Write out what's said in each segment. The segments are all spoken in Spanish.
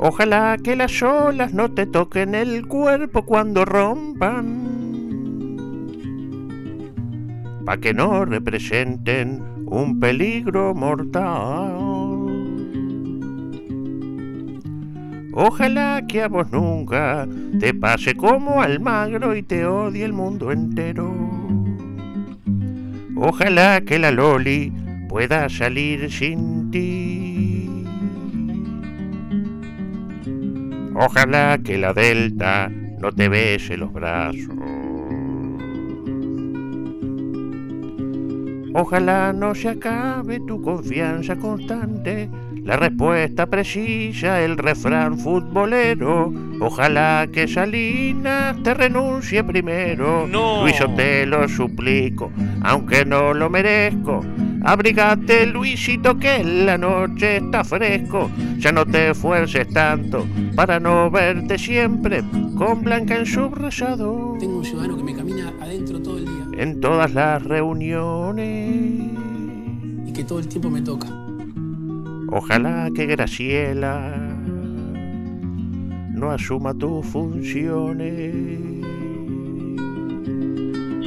Ojalá que las olas no te toquen el cuerpo cuando rompan. Pa' que no representen un peligro mortal. Ojalá que a vos nunca te pase como al magro y te odie el mundo entero. Ojalá que la Loli pueda salir sin ti. Ojalá que la Delta no te bese los brazos. Ojalá no se acabe tu confianza constante, la respuesta precisa, el refrán futbolero. Ojalá que Salinas te renuncie primero. No. Luiso, te lo suplico, aunque no lo merezco. Abrigate, Luisito, que la noche está fresco. Ya no te esfuerces tanto para no verte siempre con Blanca en su rezado. Tengo un ciudadano que me camina adentro todo el día En todas las reuniones. y que todo el tiempo me toca. Ojalá que Graciela no asuma tus funciones.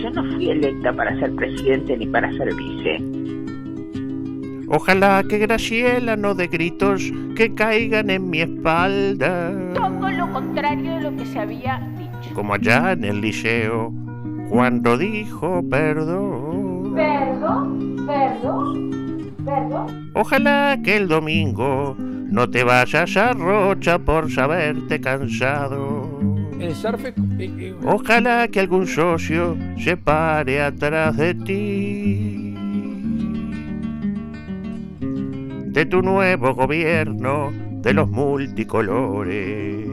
Yo no fui electa para ser presidente ni para ser vice. Ojalá que Graciela no dé gritos que caigan en mi espalda. Todo lo contrario de lo que se había dicho. Como allá en el liceo, cuando dijo perdón. Perdón, perdón, perdón. Ojalá que el domingo no te vayas a Rocha por saberte cansado. El surf, Ojalá que algún socio se pare atrás de ti. De tu nuevo gobierno de los multicolores.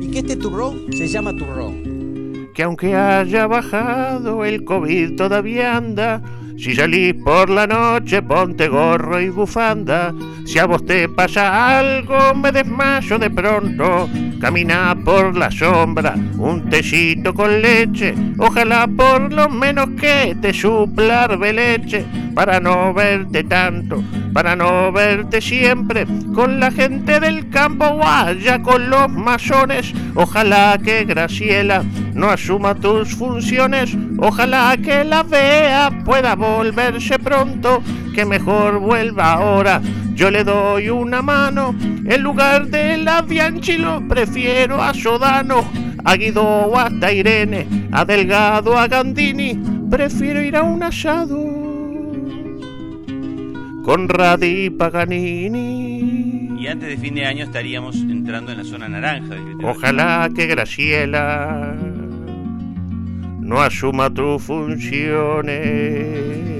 Y que este turrón se llama turrón. Que aunque haya bajado el COVID todavía anda. Si salís por la noche ponte gorro y bufanda. Si a vos te pasa algo me desmayo de pronto. Camina por la sombra, un tecito con leche. Ojalá por lo menos que te supla leche para no verte tanto, para no verte siempre con la gente del campo guaya, con los masones. Ojalá que Graciela no asuma tus funciones, ojalá que la vea pueda volverse pronto, que mejor vuelva ahora. Yo le doy una mano, en lugar de la Bianchi lo prefiero a Sodano, a Guido o hasta Irene, a Delgado, a Gandini, prefiero ir a un asado con Radi Paganini. Y antes de fin de año estaríamos entrando en la zona naranja. Ojalá que Graciela no asuma tus funciones.